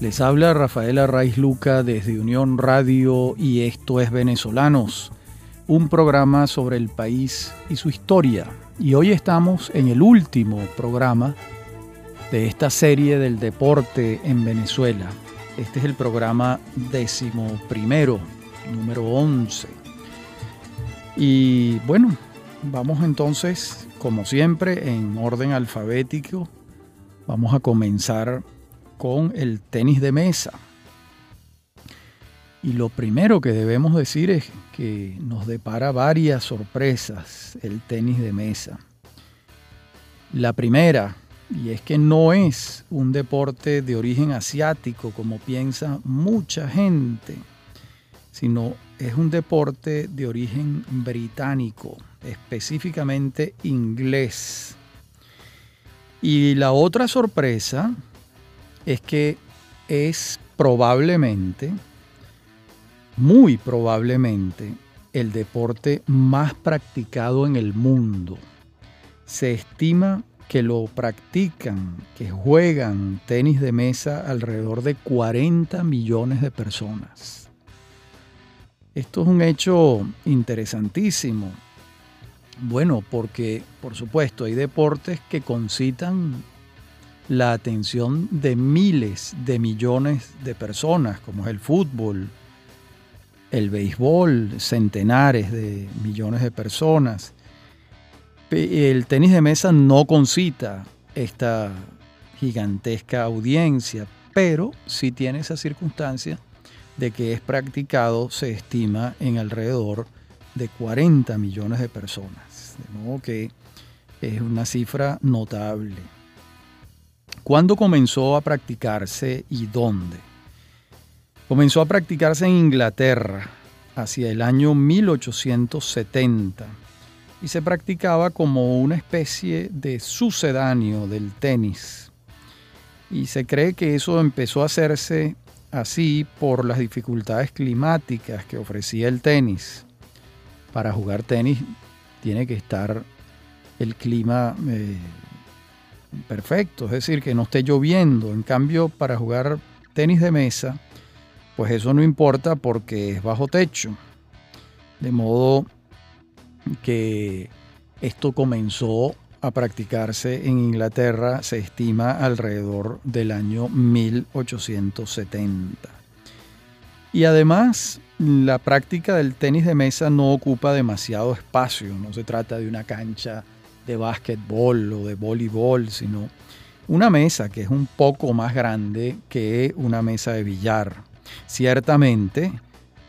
Les habla Rafaela Raiz Luca desde Unión Radio y esto es Venezolanos, un programa sobre el país y su historia. Y hoy estamos en el último programa de esta serie del deporte en Venezuela. Este es el programa décimo primero, número 11. Y bueno, vamos entonces, como siempre, en orden alfabético. Vamos a comenzar con el tenis de mesa. Y lo primero que debemos decir es que nos depara varias sorpresas el tenis de mesa. La primera, y es que no es un deporte de origen asiático como piensa mucha gente, sino es un deporte de origen británico, específicamente inglés. Y la otra sorpresa es que es probablemente, muy probablemente, el deporte más practicado en el mundo. Se estima que lo practican, que juegan tenis de mesa alrededor de 40 millones de personas. Esto es un hecho interesantísimo. Bueno, porque por supuesto hay deportes que concitan la atención de miles de millones de personas, como es el fútbol, el béisbol, centenares de millones de personas. El tenis de mesa no concita esta gigantesca audiencia, pero sí tiene esa circunstancia de que es practicado, se estima, en alrededor de 40 millones de personas. De modo que es una cifra notable. ¿Cuándo comenzó a practicarse y dónde? Comenzó a practicarse en Inglaterra hacia el año 1870 y se practicaba como una especie de sucedáneo del tenis. Y se cree que eso empezó a hacerse así por las dificultades climáticas que ofrecía el tenis. Para jugar tenis tiene que estar el clima eh, perfecto, es decir, que no esté lloviendo. En cambio, para jugar tenis de mesa, pues eso no importa porque es bajo techo. De modo que esto comenzó a practicarse en Inglaterra, se estima alrededor del año 1870. Y además, la práctica del tenis de mesa no ocupa demasiado espacio, no se trata de una cancha de básquetbol o de voleibol, sino una mesa que es un poco más grande que una mesa de billar. Ciertamente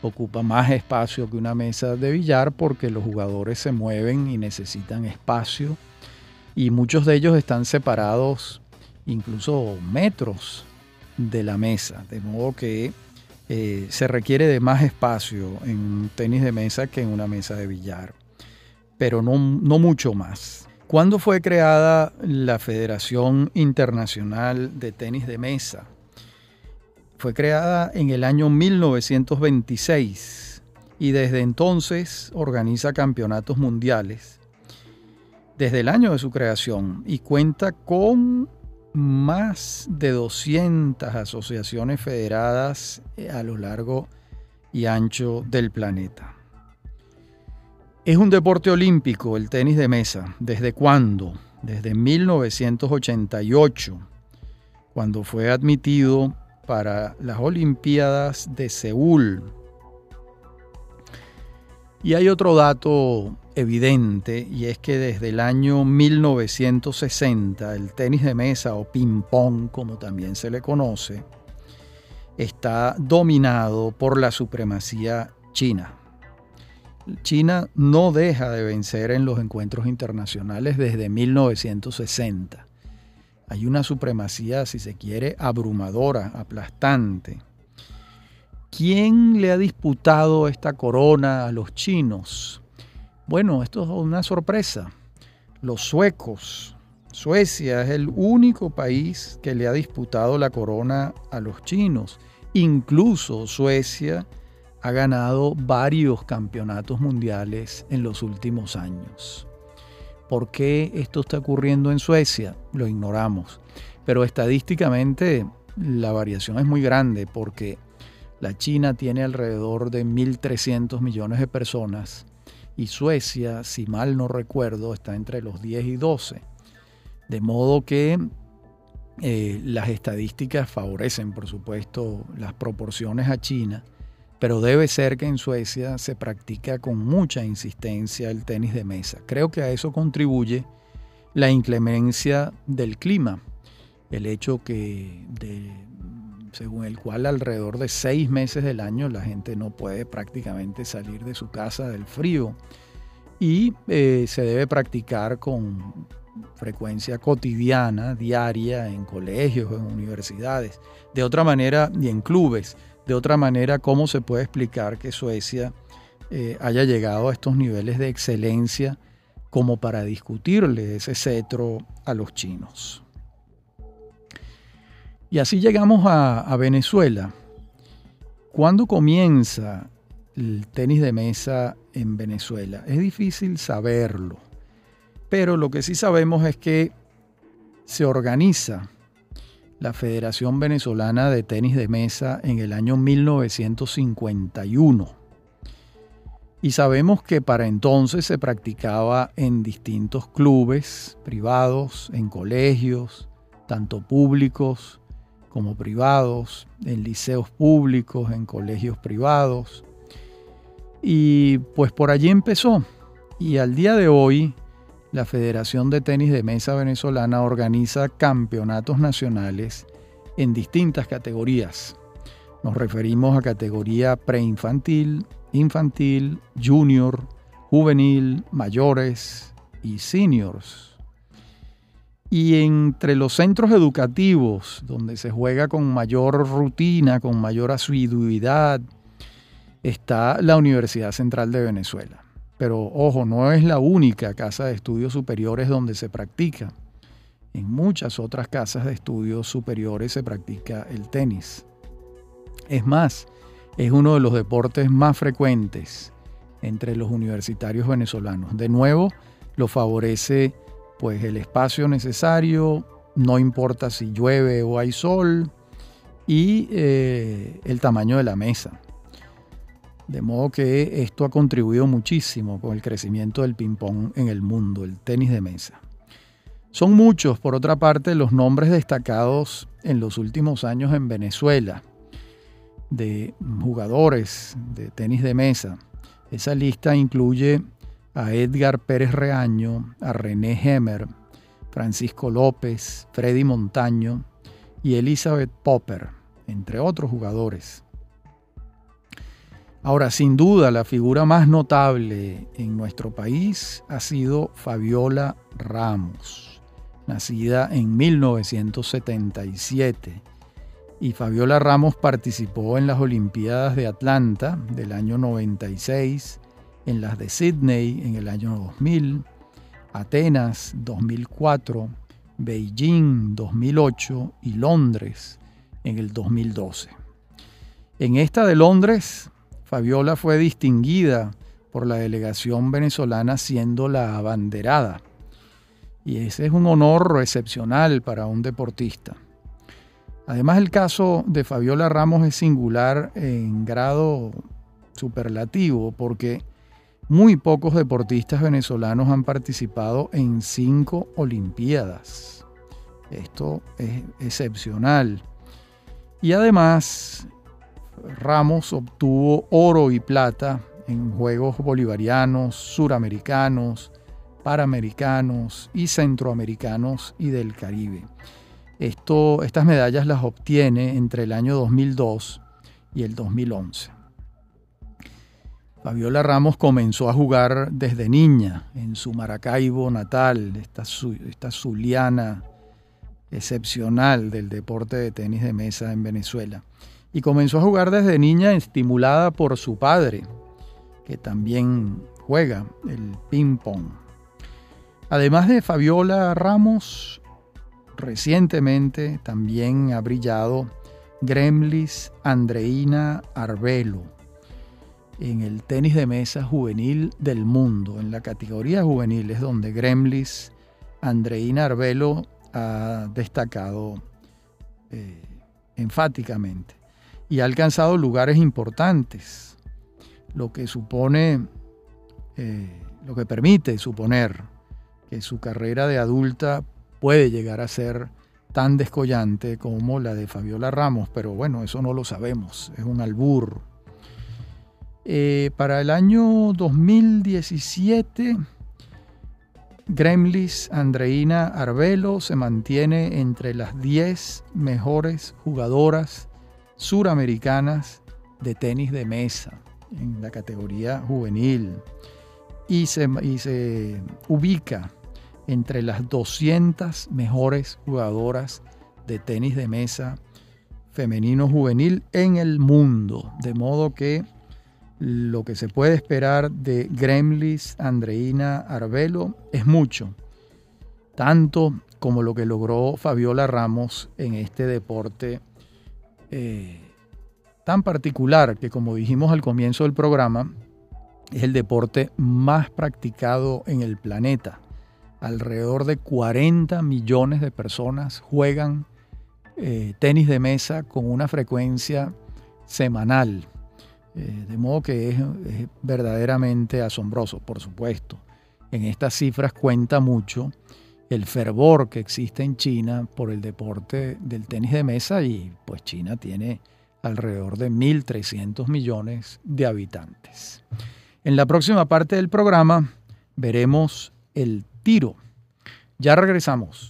ocupa más espacio que una mesa de billar porque los jugadores se mueven y necesitan espacio y muchos de ellos están separados incluso metros de la mesa, de modo que eh, se requiere de más espacio en un tenis de mesa que en una mesa de billar, pero no, no mucho más. ¿Cuándo fue creada la Federación Internacional de Tenis de Mesa? Fue creada en el año 1926 y desde entonces organiza campeonatos mundiales desde el año de su creación y cuenta con más de 200 asociaciones federadas a lo largo y ancho del planeta. Es un deporte olímpico el tenis de mesa. ¿Desde cuándo? Desde 1988, cuando fue admitido para las Olimpiadas de Seúl. Y hay otro dato evidente y es que desde el año 1960 el tenis de mesa o ping-pong, como también se le conoce, está dominado por la supremacía china. China no deja de vencer en los encuentros internacionales desde 1960. Hay una supremacía, si se quiere, abrumadora, aplastante. ¿Quién le ha disputado esta corona a los chinos? Bueno, esto es una sorpresa. Los suecos. Suecia es el único país que le ha disputado la corona a los chinos. Incluso Suecia ha ganado varios campeonatos mundiales en los últimos años. ¿Por qué esto está ocurriendo en Suecia? Lo ignoramos. Pero estadísticamente la variación es muy grande porque la China tiene alrededor de 1.300 millones de personas y Suecia, si mal no recuerdo, está entre los 10 y 12. De modo que eh, las estadísticas favorecen, por supuesto, las proporciones a China, pero debe ser que en Suecia se practica con mucha insistencia el tenis de mesa. Creo que a eso contribuye la inclemencia del clima, el hecho que según el cual alrededor de seis meses del año la gente no puede prácticamente salir de su casa del frío y eh, se debe practicar con frecuencia cotidiana, diaria, en colegios, en universidades, de otra manera y en clubes. De otra manera, ¿cómo se puede explicar que Suecia eh, haya llegado a estos niveles de excelencia como para discutirle ese cetro a los chinos? Y así llegamos a, Venezuela. ¿Cuándo comienza el tenis de mesa en Venezuela? Es difícil saberlo, pero lo que sí sabemos es que se organiza la Federación Venezolana de Tenis de Mesa en el año 1951. Y sabemos que para entonces se practicaba en distintos clubes privados, en colegios, tanto públicos como privados, en liceos públicos, en colegios privados. Y pues por allí empezó. Y al día de hoy, la Federación de Tenis de Mesa Venezolana organiza campeonatos nacionales en distintas categorías. Nos referimos a categoría preinfantil, infantil, junior, juvenil, mayores y seniors. Y entre los centros educativos, donde se juega con mayor rutina, con mayor asiduidad, está la Universidad Central de Venezuela. Pero ojo, no es la única casa de estudios superiores donde se practica. En muchas otras casas de estudios superiores se practica el tenis. Es más, es uno de los deportes más frecuentes entre los universitarios venezolanos. De nuevo, lo favorece pues el espacio necesario, no importa si llueve o hay sol, y eh, el tamaño de la mesa. De modo que esto ha contribuido muchísimo con el crecimiento del ping-pong en el mundo, el tenis de mesa. Son muchos, por otra parte, los nombres destacados en los últimos años en Venezuela de jugadores de tenis de mesa. Esa lista incluye a Edgar Pérez Reaño, a René Hemer, Francisco López, Freddy Montaño y Elizabeth Popper, entre otros jugadores. Ahora, sin duda, la figura más notable en nuestro país ha sido Fabiola Ramos, nacida en 1977. Y Fabiola Ramos participó en las Olimpiadas de Atlanta del año 96, en las de Sydney en el año 2000, Atenas 2004, Beijing 2008 y Londres en el 2012. En esta de Londres, Fabiola fue distinguida por la delegación venezolana siendo la abanderada. Y ese es un honor excepcional para un deportista. Además, el caso de Fabiola Ramos es singular en grado superlativo porque muy pocos deportistas venezolanos han participado en cinco Olimpiadas. Esto es excepcional. Y además, Ramos obtuvo oro y plata en Juegos Bolivarianos, Suramericanos, Paramericanos y Centroamericanos y del Caribe. Estas medallas las obtiene entre el año 2002 y el 2011. Fabiola Ramos comenzó a jugar desde niña en su Maracaibo natal, esta, esta zuliana excepcional del deporte de tenis de mesa en Venezuela. Y comenzó a jugar desde niña estimulada por su padre, que también juega el ping-pong. Además de Fabiola Ramos, recientemente también ha brillado Gremlis Andreina Arbelo en el tenis de mesa juvenil del mundo. En la categoría juvenil es donde Gremlis, Andreina Arbelo ha destacado eh, enfáticamente, y ha alcanzado lugares importantes, lo que supone, eh, lo que permite suponer que su carrera de adulta puede llegar a ser tan descollante como la de Fabiola Ramos, pero bueno, eso no lo sabemos, es un albur. Eh, para el año 2017, Gremlis Andreina Arbelo se mantiene entre las 10 mejores jugadoras suramericanas de tenis de mesa en la categoría juvenil y se, y se ubica entre las 200 mejores jugadoras de tenis de mesa femenino juvenil en el mundo. De modo que lo que se puede esperar de Gremlis Andreina Arbelo es mucho, tanto como lo que logró Fabiola Ramos en este deporte eh, tan particular que como dijimos al comienzo del programa, es el deporte más practicado en el planeta. Alrededor de 40 millones de personas juegan eh, tenis de mesa con una frecuencia semanal. Eh, de modo que es, verdaderamente asombroso, por supuesto. En estas cifras cuenta mucho el fervor que existe en China por el deporte del tenis de mesa y pues China tiene alrededor de 1.300 millones de habitantes. En la próxima parte del programa veremos el tiro. Ya regresamos.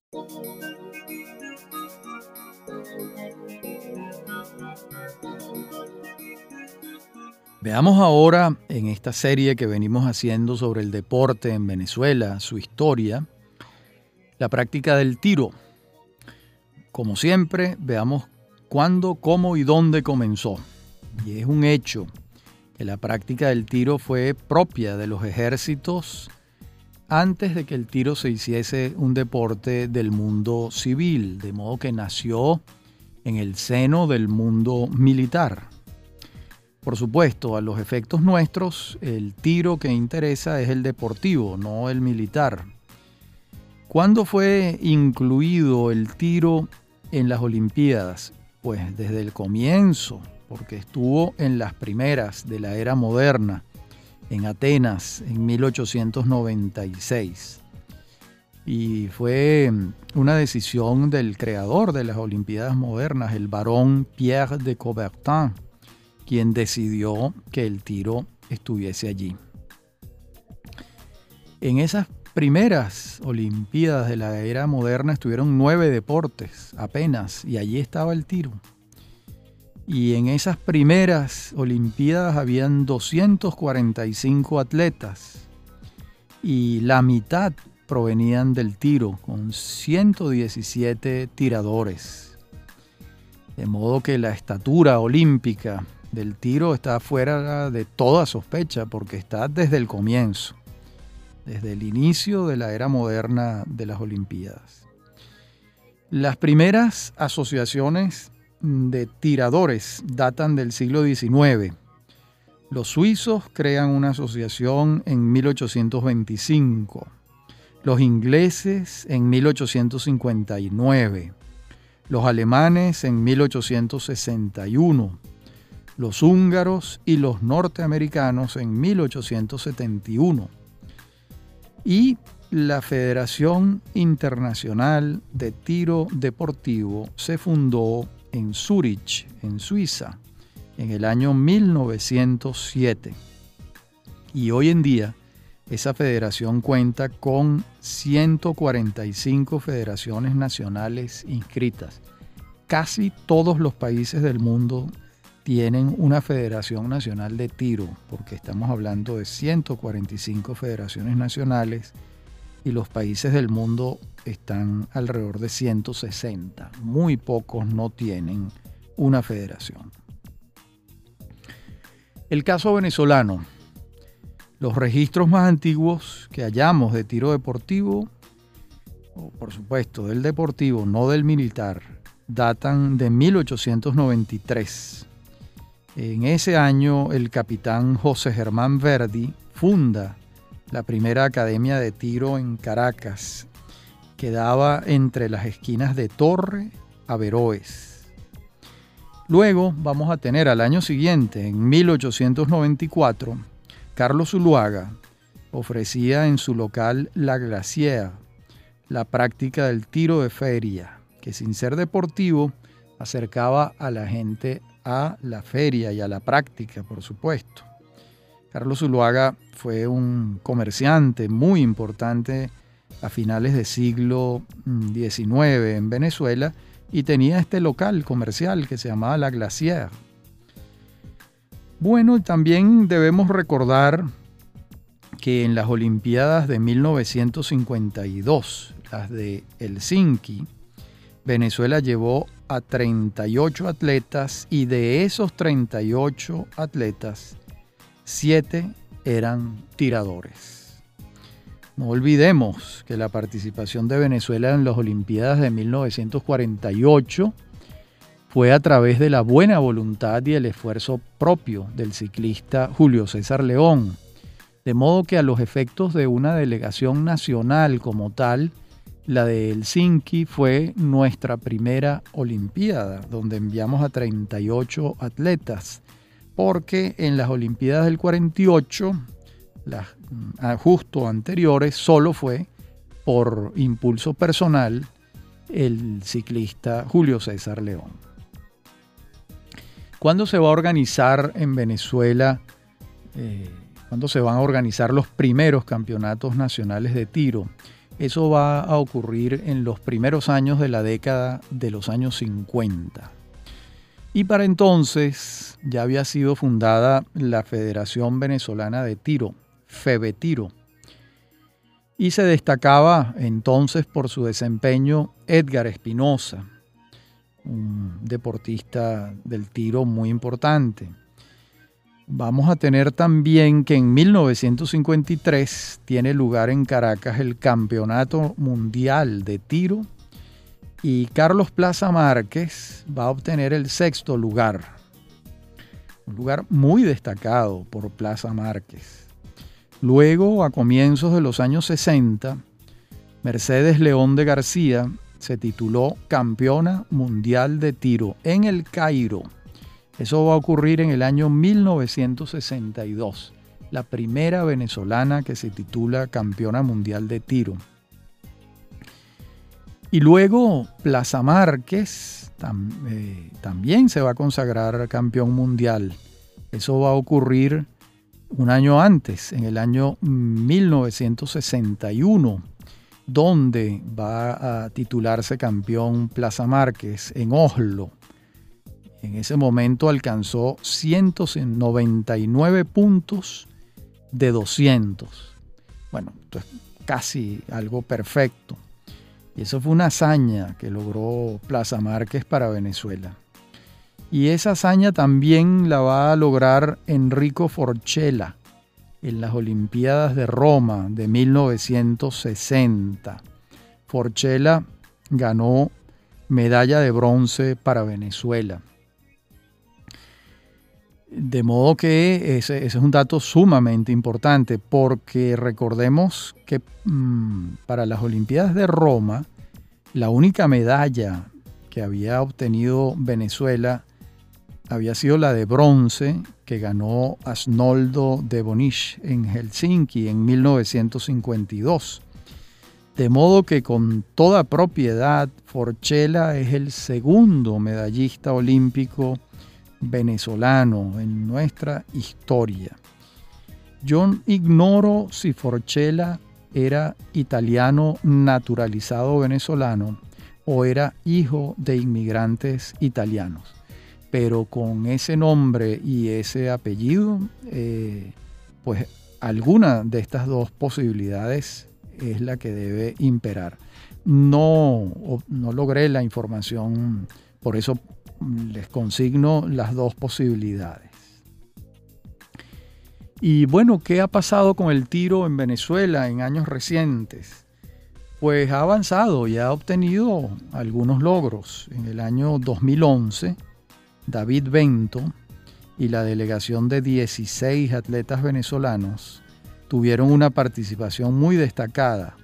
Veamos ahora en esta serie que venimos haciendo sobre el deporte en Venezuela, su historia, la práctica del tiro. Como siempre, veamos cuándo, cómo y dónde comenzó. Y es un hecho que la práctica del tiro fue propia de los ejércitos antes de que el tiro se hiciese un deporte del mundo civil, de modo que nació en el seno del mundo militar. Por supuesto, a los efectos nuestros, el tiro que interesa es el deportivo, no el militar. ¿Cuándo fue incluido el tiro en las Olimpiadas? Pues desde el comienzo, porque estuvo en las primeras de la era moderna en Atenas en 1896. Y fue una decisión del creador de las Olimpiadas modernas, el barón Pierre de Coubertin, quien decidió que el tiro estuviese allí. En esas primeras Olimpiadas de la era moderna estuvieron nueve deportes apenas y allí estaba el tiro. Y en esas primeras Olimpiadas habían 245 atletas y la mitad provenían del tiro, con 117 tiradores. De modo que la estatura olímpica del tiro está fuera de toda sospecha porque está desde el comienzo, desde el inicio de la era moderna de las Olimpiadas. Las primeras asociaciones de tiradores datan del siglo XIX. Los suizos crean una asociación en 1825, los ingleses en 1859, los alemanes en 1861, los húngaros y los norteamericanos en 1871 y la Federación Internacional de Tiro Deportivo se fundó en Zurich, en Suiza, en el año 1907. Y hoy en día esa federación cuenta con 145 federaciones nacionales inscritas. Casi todos los países del mundo tienen una federación nacional de tiro, porque estamos hablando de 145 federaciones nacionales y los países del mundo están alrededor de 160. Muy pocos no tienen una federación. El caso venezolano. Los registros más antiguos que hallamos de tiro deportivo, o por supuesto del deportivo, no del militar, datan de 1893. En ese año el capitán José Germán Verdi funda la primera academia de tiro en Caracas, quedaba entre las esquinas de Torre a Veroes. Luego vamos a tener al año siguiente, en 1894, Carlos Zuluaga ofrecía en su local La Glaciera la práctica del tiro de feria, que sin ser deportivo acercaba a la gente a la feria y a la práctica, por supuesto. Carlos Zuluaga fue un comerciante muy importante a finales del siglo XIX mm, en Venezuela y tenía este local comercial que se llamaba La Glacière. Bueno, también debemos recordar que en las Olimpiadas de 1952, las de Helsinki, Venezuela llevó a 38 atletas y de esos 38 atletas, 7 eran tiradores. No olvidemos que la participación de Venezuela en las Olimpiadas de 1948 fue a través de la buena voluntad y el esfuerzo propio del ciclista Julio César León, de modo que a los efectos de una delegación nacional como tal, la de Helsinki fue nuestra primera Olimpiada, donde enviamos a 38 atletas, porque en las Olimpiadas del 48, las mm, justo anteriores, solo fue por impulso personal el ciclista Julio César León. ¿Cuándo se va a organizar en Venezuela? Eh, ¿Cuándo se van a organizar los primeros campeonatos nacionales de tiro? Eso va a ocurrir en los primeros años de la década de los años 50. Y para entonces ya había sido fundada la Federación Venezolana de Tiro, FEBETIRO, y se destacaba entonces por su desempeño Edgar Espinosa, un deportista del tiro muy importante. Vamos a tener también que en 1953 tiene lugar en Caracas el Campeonato Mundial de Tiro y Carlos Plaza Márquez va a obtener el sexto lugar. Un lugar muy destacado por Plaza Márquez. Luego, a comienzos de los años 60, Mercedes León de García se tituló Campeona Mundial de Tiro en el Cairo eso va a ocurrir en el año 1962, la primera venezolana que se titula campeona mundial de tiro. Y luego Plaza Márquez eh, también se va a consagrar campeón mundial. Eso va a ocurrir un año antes, en el año 1961, donde va a titularse campeón Plaza Márquez en Oslo. En ese momento alcanzó 199 puntos de 200. Bueno, esto es casi algo perfecto. Y eso fue una hazaña que logró Plaza Márquez para Venezuela. Y esa hazaña también la va a lograr Enrico Forchella en las Olimpiadas de Roma de 1960. Forchella ganó medalla de bronce para Venezuela. De modo que ese, es un dato sumamente importante porque recordemos que mm, para las Olimpiadas de Roma, la única medalla que había obtenido Venezuela había sido la de bronce que ganó Asnoldo de Bonich en Helsinki en 1952. De modo que con toda propiedad, Forchella es el segundo medallista olímpico venezolano en nuestra historia. Yo ignoro si Forchella era italiano naturalizado venezolano o era hijo de inmigrantes italianos. Pero con ese nombre y ese apellido, eh, pues alguna de estas dos posibilidades es la que debe imperar. No, no logré la información, por eso les consigno las dos posibilidades. Y bueno, ¿qué ha pasado con el tiro en Venezuela en años recientes? Pues ha avanzado y ha obtenido algunos logros. En el año 2011, David Bento y la delegación de 16 atletas venezolanos tuvieron una participación muy destacada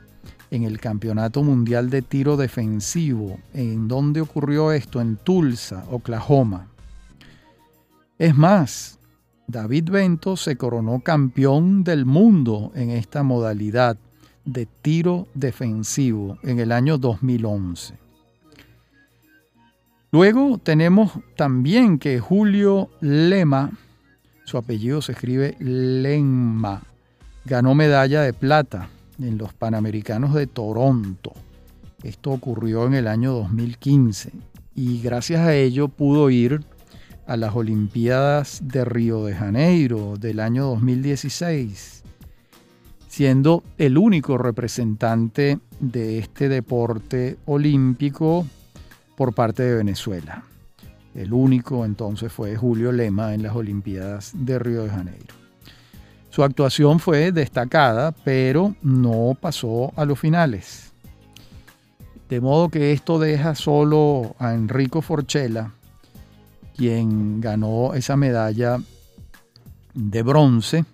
en el Campeonato Mundial de Tiro Defensivo. ¿En dónde ocurrió esto? En Tulsa, Oklahoma. Es más, David Bento se coronó campeón del mundo en esta modalidad de tiro defensivo en el año 2011. Luego tenemos también que Julio Lema, su apellido se escribe Lema, ganó medalla de plata en los Panamericanos de Toronto. Esto ocurrió en el año 2015 y gracias a ello pudo ir a las Olimpiadas de Río de Janeiro del año 2016, siendo el único representante de este deporte olímpico por parte de Venezuela. El único entonces fue Julio Lema en las Olimpiadas de Río de Janeiro. Su actuación fue destacada, pero no pasó a los finales. De modo que esto deja solo a Enrico Forchella, quien ganó esa medalla de bronce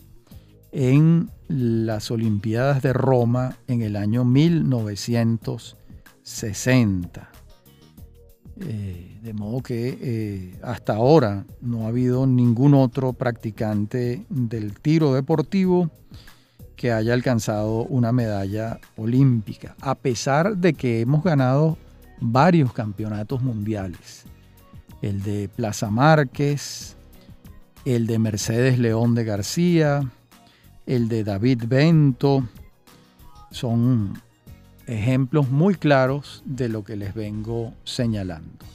en las Olimpiadas de Roma en el año 1960. Eh, de modo que eh, hasta ahora no ha habido ningún otro practicante del tiro deportivo que haya alcanzado una medalla olímpica, a pesar de que hemos ganado varios campeonatos mundiales. El de Plaza Márquez, el de Mercedes León de García, el de David Bento, son ejemplos muy claros de lo que les vengo señalando.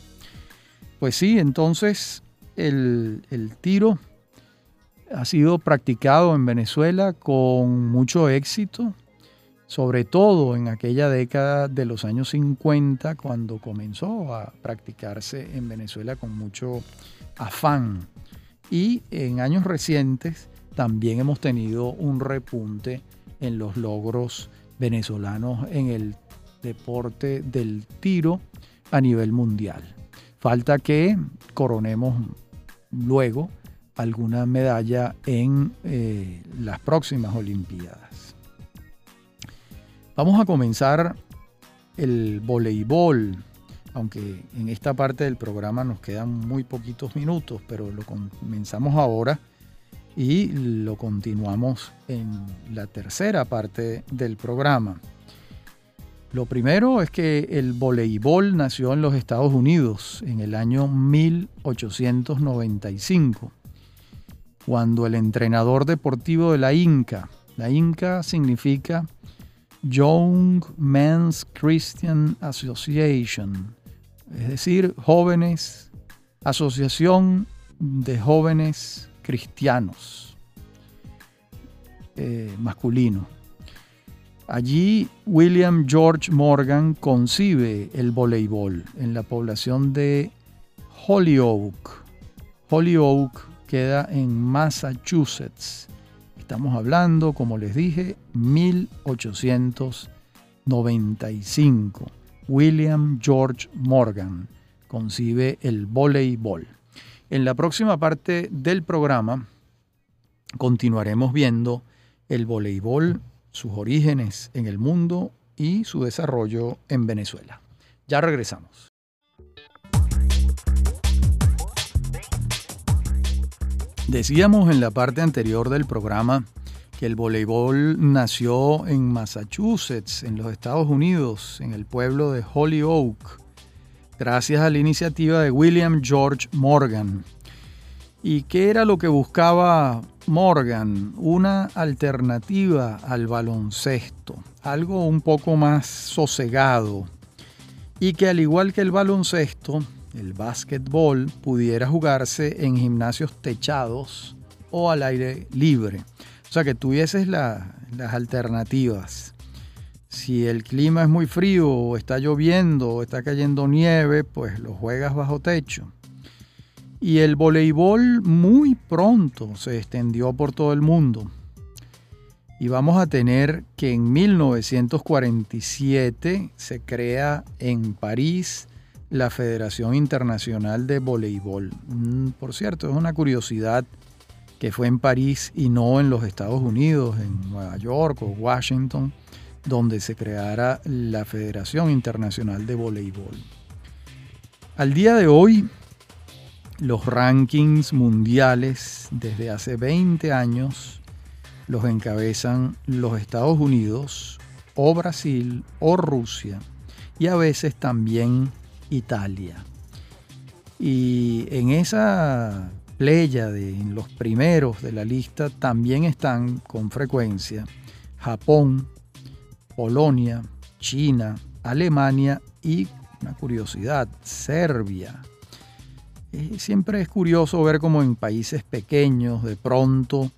Pues sí, entonces el, tiro ha sido practicado en Venezuela con mucho éxito, sobre todo en aquella década de los años 50, cuando comenzó a practicarse en Venezuela con mucho afán. Y en años recientes también hemos tenido un repunte en los logros venezolanos en el deporte del tiro a nivel mundial. Falta que coronemos luego alguna medalla en eh, las próximas Olimpiadas. Vamos a comenzar el voleibol, aunque en esta parte del programa nos quedan muy poquitos minutos, pero lo comenzamos ahora y lo continuamos en la tercera parte del programa. Lo primero es que el voleibol nació en los Estados Unidos en el año 1895, cuando el entrenador deportivo de la Inca, la Inca significa Young Men's Christian Association, es decir, jóvenes, asociación de jóvenes cristianos eh. Allí William George Morgan concibe el voleibol en la población de Holyoke. Holyoke queda en Massachusetts. Estamos hablando, como les dije, 1895. William George Morgan concibe el voleibol. En la próxima parte del programa continuaremos viendo el voleibol, sus orígenes en el mundo y su desarrollo en Venezuela. Ya regresamos. Decíamos en la parte anterior del programa que el voleibol nació en Massachusetts, en los Estados Unidos, en el pueblo de Holyoke, gracias a la iniciativa de William George Morgan. ¿Y qué era lo que buscaba Morgan? Una alternativa al baloncesto, algo un poco más sosegado y que al igual que el baloncesto, el básquetbol pudiera jugarse en gimnasios techados o al aire libre. O sea, que tuvieses las alternativas. Si el clima es muy frío o está lloviendo o está cayendo nieve, pues lo juegas bajo techo. Y el voleibol muy pronto se extendió por todo el mundo. Y vamos a tener que en 1947 se crea en París la Federación Internacional de Voleibol. Mm, por cierto, es una curiosidad que fue en París y no en los Estados Unidos, en Nueva York o Washington donde se creara la Federación Internacional de Voleibol. Al día de hoy, los rankings mundiales desde hace 20 años los encabezan los Estados Unidos o Brasil o Rusia y a veces también Italia. Y en esa playa de en los primeros de la lista también están con frecuencia Japón, Polonia, China, Alemania y, una curiosidad, Serbia. Eh, siempre es curioso ver cómo en países pequeños de pronto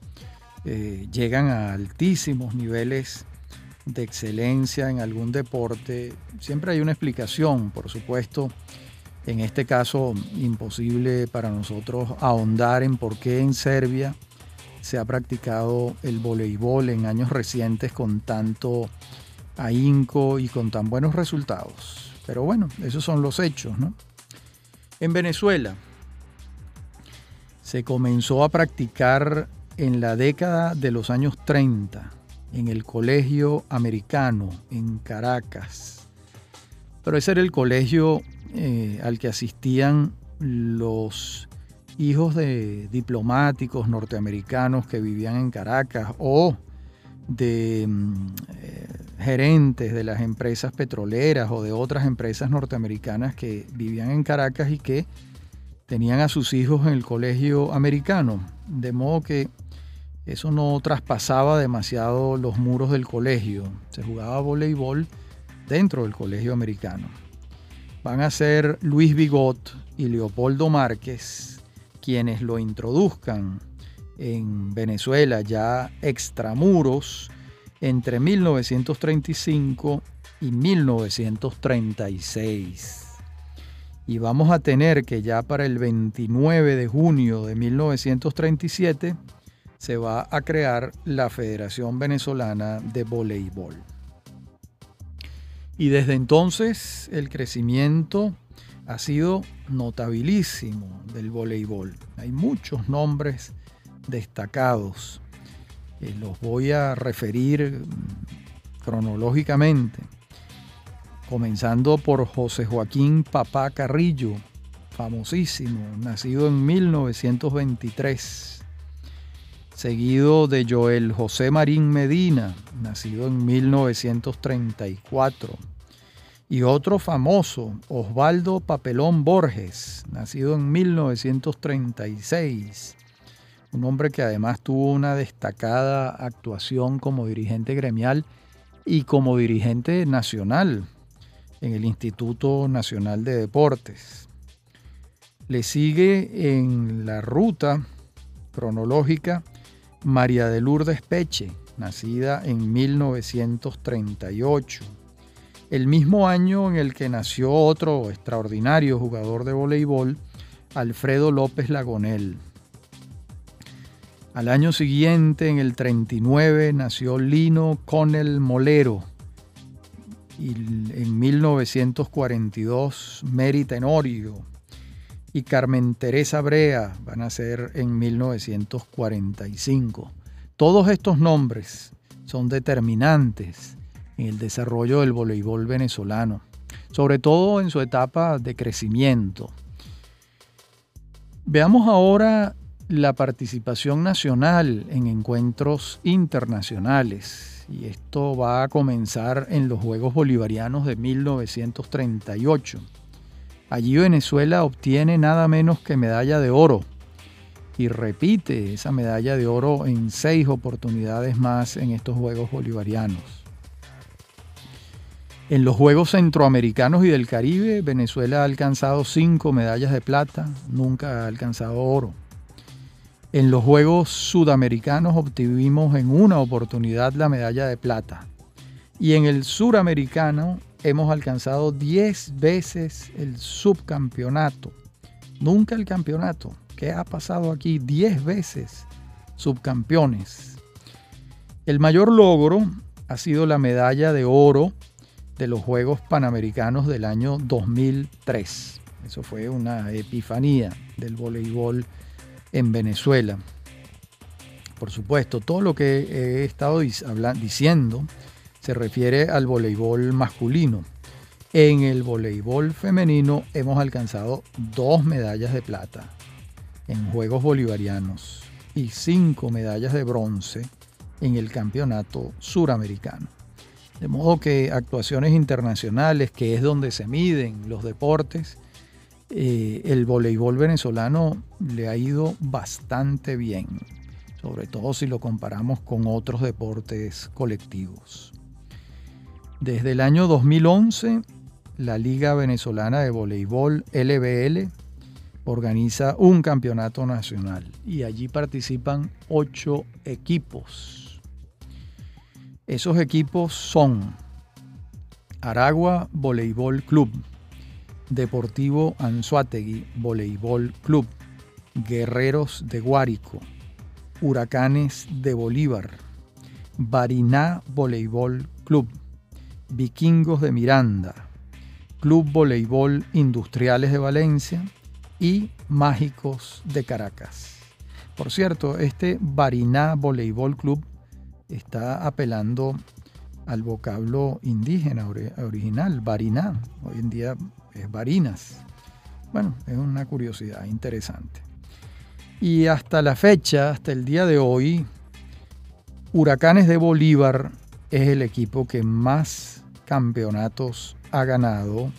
eh, llegan a altísimos niveles de excelencia en algún deporte. Siempre hay una explicación, por supuesto. En este caso, imposible para nosotros ahondar en por qué en Serbia se ha practicado el voleibol en años recientes con tanto ahínco y con tan buenos resultados. Pero bueno, esos son los hechos, ¿no? En Venezuela se comenzó a practicar en la década de los años 30 en el colegio americano en Caracas. Pero ese era el colegio eh, al que asistían los hijos de diplomáticos norteamericanos que vivían en Caracas o de mm, eh, gerentes de las empresas petroleras o de otras empresas norteamericanas que vivían en Caracas y que tenían a sus hijos en el colegio americano. De modo que eso no traspasaba demasiado los muros del colegio. Se jugaba voleibol dentro del colegio americano. Van a ser Luis Bigot y Leopoldo Márquez quienes lo introduzcan en Venezuela ya extramuros entre 1935 y 1936. Y vamos a tener que ya para el 29 de junio de 1937 se va a crear la Federación Venezolana de Voleibol. Y desde entonces el crecimiento ha sido notabilísimo del voleibol. Hay muchos nombres destacados. Eh, los voy a referir mm, cronológicamente, comenzando por José Joaquín Papá Carrillo, famosísimo, nacido en 1923 seguido de Joel José Marín Medina, nacido en 1934, y otro famoso, Osvaldo Papelón Borges, nacido en 1936, un hombre que además tuvo una destacada actuación como dirigente gremial y como dirigente nacional en el Instituto Nacional de Deportes. Le sigue en la ruta cronológica María de Lourdes Peche, nacida en 1938, el mismo año en el que nació otro extraordinario jugador de voleibol, Alfredo López Lagonel. Al año siguiente, en el 39, nació Lino Conel Molero. Y en 1942, Mary Tenorio, y Carmen Teresa Brea van a ser en 1945. Todos estos nombres son determinantes en el desarrollo del voleibol venezolano, sobre todo en su etapa de crecimiento. Veamos ahora la participación nacional en encuentros internacionales. Y esto va a comenzar en los Juegos Bolivarianos de 1938. Allí Venezuela obtiene nada menos que medalla de oro y repite esa medalla de oro en seis oportunidades más en estos Juegos Bolivarianos. En los Juegos Centroamericanos y del Caribe, Venezuela ha alcanzado cinco medallas de plata, nunca ha alcanzado oro. En los Juegos Sudamericanos obtuvimos en una oportunidad la medalla de plata. Y en el Suramericano hemos alcanzado 10 veces el subcampeonato. Nunca el campeonato. ¿Qué ha pasado aquí? 10 veces subcampeones. El mayor logro ha sido la medalla de oro de los Juegos Panamericanos del año 2003. Eso fue una epifanía del voleibol en Venezuela. Por supuesto, todo lo que he estado diciendo se refiere al voleibol masculino. En el voleibol femenino hemos alcanzado dos medallas de plata. en Juegos Bolivarianos y cinco medallas de bronce en el Campeonato Suramericano. De modo que actuaciones internacionales, que es donde se miden los deportes, eh, el voleibol venezolano le ha ido bastante bien, sobre todo si lo comparamos con otros deportes colectivos. Desde el año 2011, la Liga Venezolana de Voleibol LBL organiza un campeonato nacional y allí participan ocho equipos. Esos equipos son Aragua Voleibol Club, Deportivo Anzuategui Voleibol Club, Guerreros de Guárico, Huracanes de Bolívar, Bariná Voleibol Club, Vikingos de Miranda, Club Voleibol Industriales de Valencia y Mágicos de Caracas. Por cierto, este Bariná Voleibol Club está apelando al vocablo indígena original, Bariná. Hoy en día es Barinas. Bueno, es una curiosidad interesante. Y hasta la fecha, hasta el día de hoy, Huracanes de Bolívar es el equipo que más campeonatos ha ganado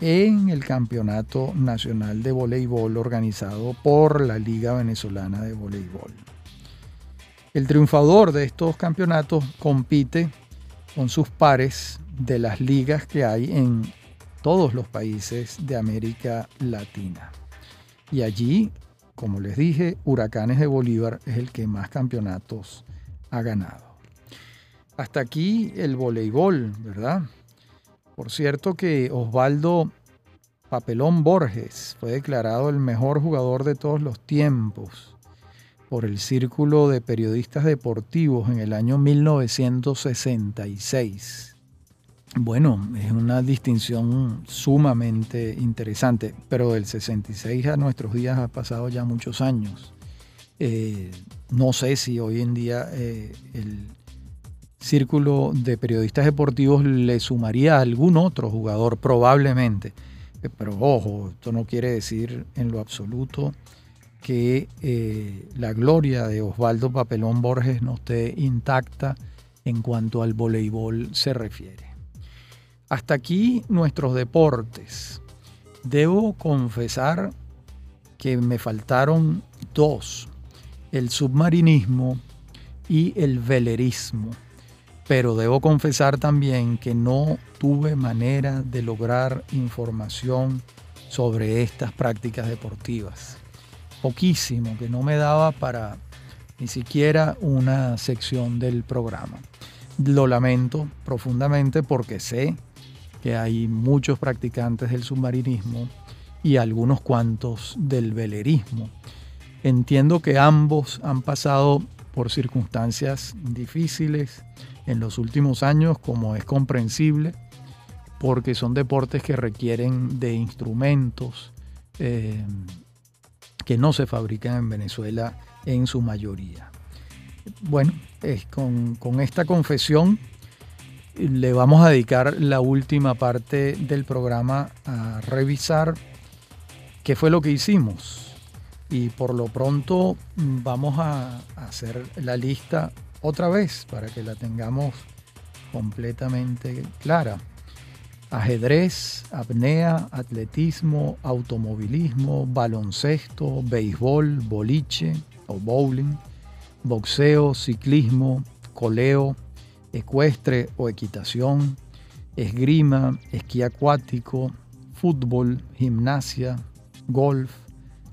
en el Campeonato Nacional de Voleibol organizado por la Liga Venezolana de Voleibol. El triunfador de estos campeonatos compite con sus pares de las ligas que hay en todos los países de América Latina. Y allí, como les dije, Huracanes de Bolívar es el que más campeonatos ha ganado. Hasta aquí el voleibol, ¿verdad? Por cierto que Osvaldo Papelón Borges fue declarado el mejor jugador de todos los tiempos por el Círculo de Periodistas Deportivos en el año 1966. Bueno, es una distinción sumamente interesante, pero del 66 a nuestros días ha pasado ya muchos años. Eh, no sé si hoy en día eh, el círculo de periodistas deportivos le sumaría a algún otro jugador, probablemente. Eh, pero ojo, esto no quiere decir en lo absoluto que la gloria de Osvaldo Papelón Borges no esté intacta en cuanto al voleibol se refiere. Hasta aquí nuestros deportes. Debo confesar que me faltaron dos, el submarinismo y el velerismo pero debo confesar también que no tuve manera de lograr información sobre estas prácticas deportivas. Poquísimo, que no me daba para ni siquiera una sección del programa. Lo lamento profundamente porque sé que hay muchos practicantes del submarinismo y algunos cuantos del velerismo. Entiendo que ambos han pasado por circunstancias difíciles, en los últimos años, como es comprensible, porque son deportes que requieren de instrumentos eh, que no se fabrican en Venezuela en su mayoría. Bueno, con, con esta confesión le vamos a dedicar la última parte del programa a revisar qué fue lo que hicimos. Y por lo pronto vamos a hacer la lista otra vez para que la tengamos completamente clara. Ajedrez, apnea, atletismo, automovilismo, baloncesto, béisbol, boliche o bowling, boxeo, ciclismo, coleo, ecuestre o equitación, esgrima, esquí acuático, fútbol, gimnasia, golf,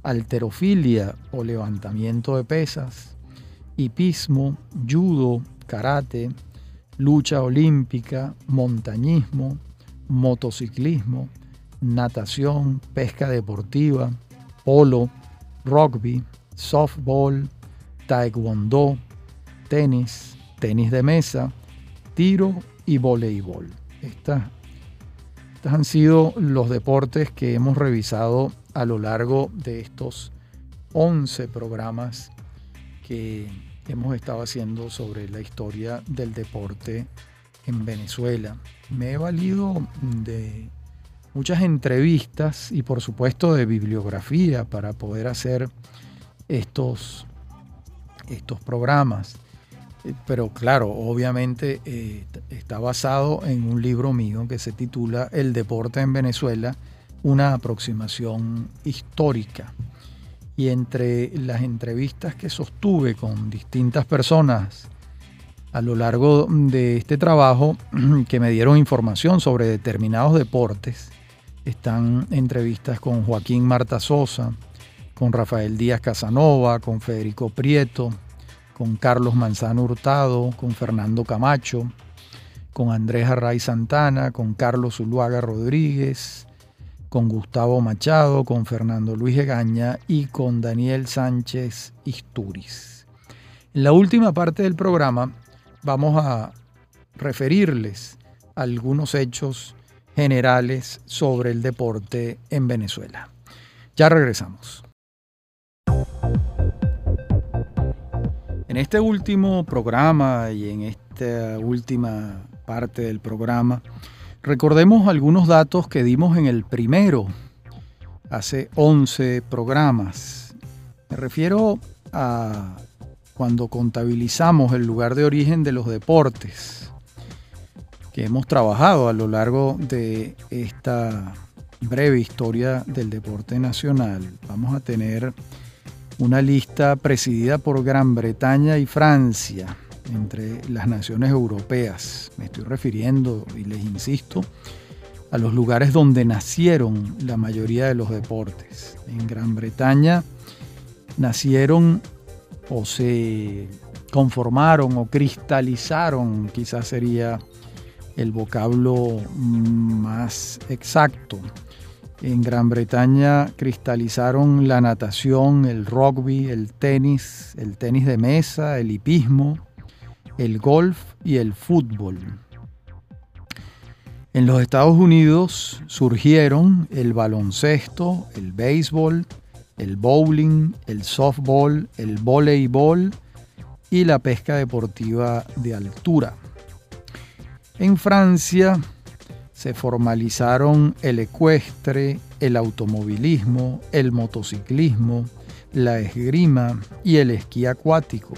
alterofilia o levantamiento de pesas, hipismo, judo, karate, lucha olímpica, montañismo, motociclismo, natación, pesca deportiva, polo, rugby, softball, taekwondo, tenis, tenis de mesa, tiro y voleibol. estos han sido los deportes que hemos revisado a lo largo de estos 11 programas que hemos estado haciendo sobre la historia del deporte en Venezuela. Me he valido de muchas entrevistas y por supuesto de bibliografía para poder hacer estos, estos programas. Eh, pero claro, obviamente eh, está basado en un libro mío que se titula El deporte en Venezuela, una aproximación histórica. Y entre las entrevistas que sostuve con distintas personas a lo largo de este trabajo, que me dieron información sobre determinados deportes, están entrevistas con Joaquín Marta Sosa, con Rafael Díaz Casanova, con Federico Prieto, con Carlos Manzano Hurtado, con Fernando Camacho, con Andrés Array Santana, con Carlos Zuluaga Rodríguez, con Gustavo Machado, con Fernando Luis Egaña y con Daniel Sánchez Isturiz. En la última parte del programa vamos a referirles algunos hechos generales sobre el deporte en Venezuela. Ya regresamos. En este último programa y en esta última parte del programa, recordemos algunos datos que dimos en el primero, hace 11 programas. Me refiero a cuando contabilizamos el lugar de origen de los deportes que hemos trabajado a lo largo de esta breve historia del deporte nacional. Vamos a tener una lista presidida por Gran Bretaña y Francia, entre las naciones europeas. Me estoy refiriendo, y les insisto, a los lugares donde nacieron la mayoría de los deportes. En Gran Bretaña nacieron o se conformaron o cristalizaron, quizás sería el vocablo más exacto, en Gran Bretaña cristalizaron la natación, el rugby, el tenis, el tenis de mesa, el hipismo, el golf y el fútbol. En los Estados Unidos surgieron el baloncesto, el béisbol, el bowling, el softball, el voleibol y la pesca deportiva de altura. En Francia se formalizaron el ecuestre, el automovilismo, el motociclismo, la esgrima y el esquí acuático,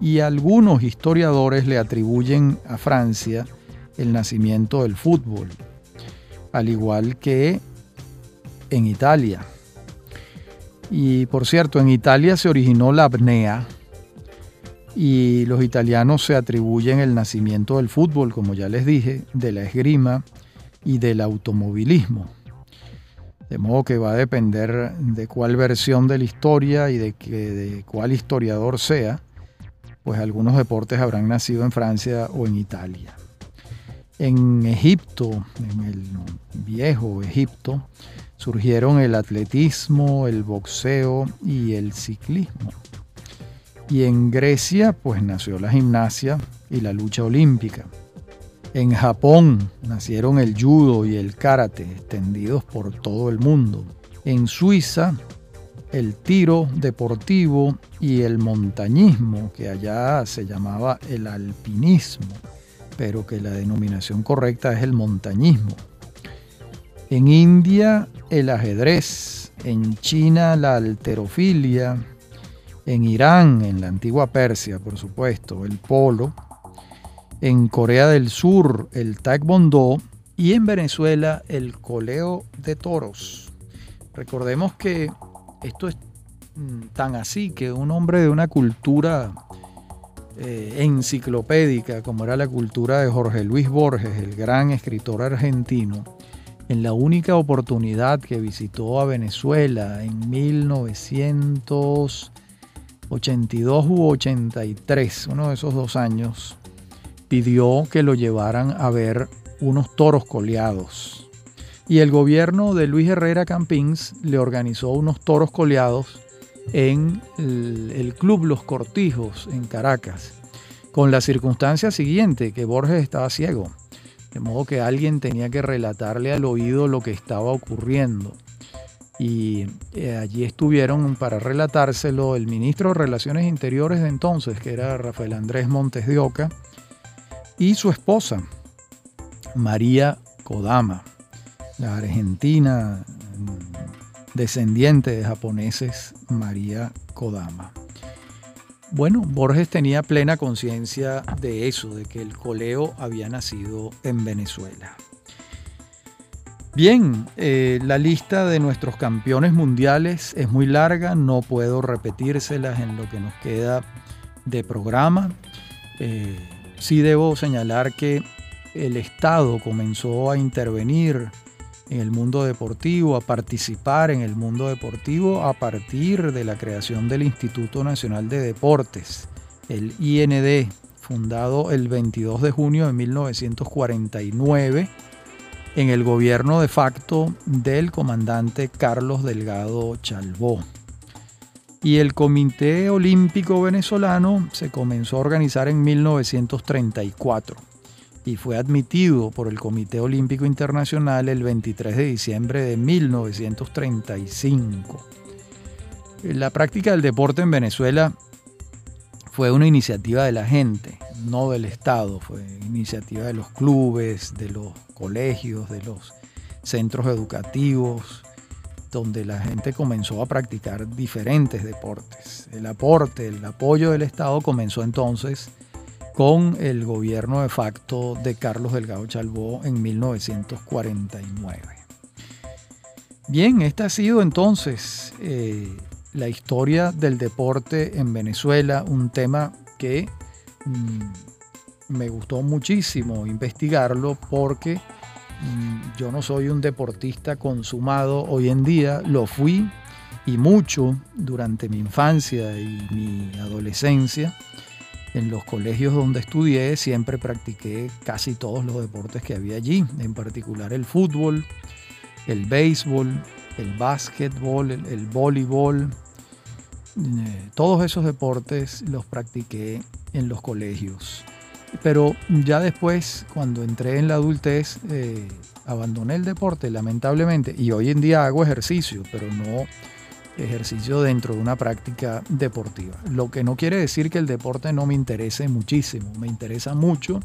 y algunos historiadores le atribuyen a Francia el nacimiento del fútbol, al igual que en Italia. Y por cierto, en Italia se originó la apnea y los italianos se atribuyen el nacimiento del fútbol, como ya les dije, de la esgrima y del automovilismo. De modo que va a depender de cuál versión de la historia y de, de cuál historiador sea, pues algunos deportes habrán nacido en Francia o en Italia. En Egipto, en el viejo Egipto, surgieron el atletismo, el boxeo y el ciclismo. Y en Grecia, pues nació la gimnasia y la lucha olímpica. En Japón nacieron el judo y el karate, extendidos por todo el mundo. En Suiza, el tiro deportivo y el montañismo, que allá se llamaba el alpinismo, pero que la denominación correcta es el montañismo. En India, el ajedrez. En China, la alterofilia. En Irán, en la antigua Persia, por supuesto, el polo en Corea del Sur el taekwondo y en Venezuela el coleo de toros. Recordemos que esto es mm, tan así que un hombre de una cultura eh, enciclopédica como era la cultura de Jorge Luis Borges, el gran escritor argentino, en la única oportunidad que visitó a Venezuela en 1982 u 83, uno de esos dos años, pidió que lo llevaran a ver unos toros coleados. Y el gobierno de Luis Herrera Campins le organizó unos toros coleados en el, Club Los Cortijos en Caracas, con la circunstancia siguiente, que Borges estaba ciego, de modo que alguien tenía que relatarle al oído lo que estaba ocurriendo. Y eh, allí estuvieron para relatárselo el ministro de Relaciones Interiores de entonces, que era Rafael Andrés Montes de Oca, y su esposa, María Kodama. la argentina descendiente de japoneses María Kodama. Bueno, Borges tenía plena conciencia de eso, de que el coleo había nacido en Venezuela. Bien, eh, la lista de nuestros campeones mundiales es muy larga, no puedo repetírselas en lo que nos queda de programa. Eh, sí debo señalar que el Estado comenzó a intervenir en el mundo deportivo, a participar en el mundo deportivo a partir de la creación del Instituto Nacional de Deportes, el IND, fundado el 22 de junio de 1949 en el gobierno de facto del comandante Carlos Delgado Chalbó. Y el Comité Olímpico Venezolano se comenzó a organizar en 1934 y fue admitido por el Comité Olímpico Internacional el 23 de diciembre de 1935. La práctica del deporte en Venezuela fue una iniciativa de la gente, no del Estado, fue iniciativa de los clubes, de los colegios, de los centros educativos, donde la gente comenzó a practicar diferentes deportes. El aporte, el apoyo del Estado comenzó entonces con el gobierno de facto de Carlos Delgado Chalbó en 1949. Bien, esta ha sido entonces eh, la historia del deporte en Venezuela, un tema que mm, me gustó muchísimo investigarlo porque yo no soy un deportista consumado hoy en día, lo fui y mucho durante mi infancia y mi adolescencia en los colegios donde estudié siempre practiqué casi todos los deportes que había allí, en particular el fútbol, el béisbol, el básquetbol, el, voleibol. Eh, todos esos deportes los practiqué en los colegios. Pero ya después, cuando entré en la adultez, eh, abandoné el deporte, lamentablemente, y hoy en día hago ejercicio, pero no ejercicio dentro de una práctica deportiva. Lo que no quiere decir que el deporte no me interese muchísimo, me interesa mucho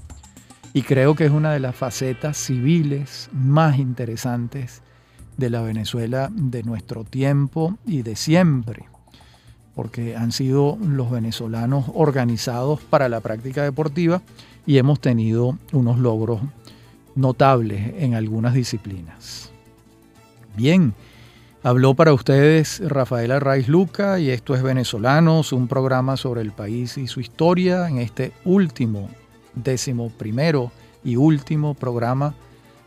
y creo que es una de las facetas civiles más interesantes de la Venezuela de nuestro tiempo y de siempre, porque han sido los venezolanos organizados para la práctica deportiva y hemos tenido unos logros notables en algunas disciplinas. Bien, Habló para ustedes Rafael Arraiz Luca y esto es Venezolanos, un programa sobre el país y su historia en este último, décimo primero y último programa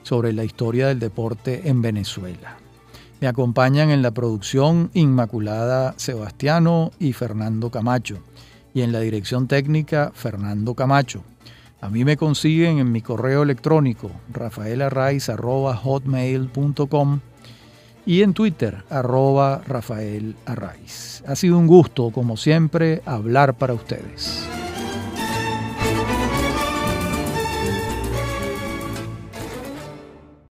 sobre la historia del deporte en Venezuela. Me acompañan en la producción Inmaculada Sebastiano y Fernando Camacho y en la dirección técnica Fernando Camacho. A mí me consiguen en mi correo electrónico rafaelarraiz.hotmail.com y en Twitter, arroba Rafael. Ha sido un gusto, como siempre, hablar para ustedes.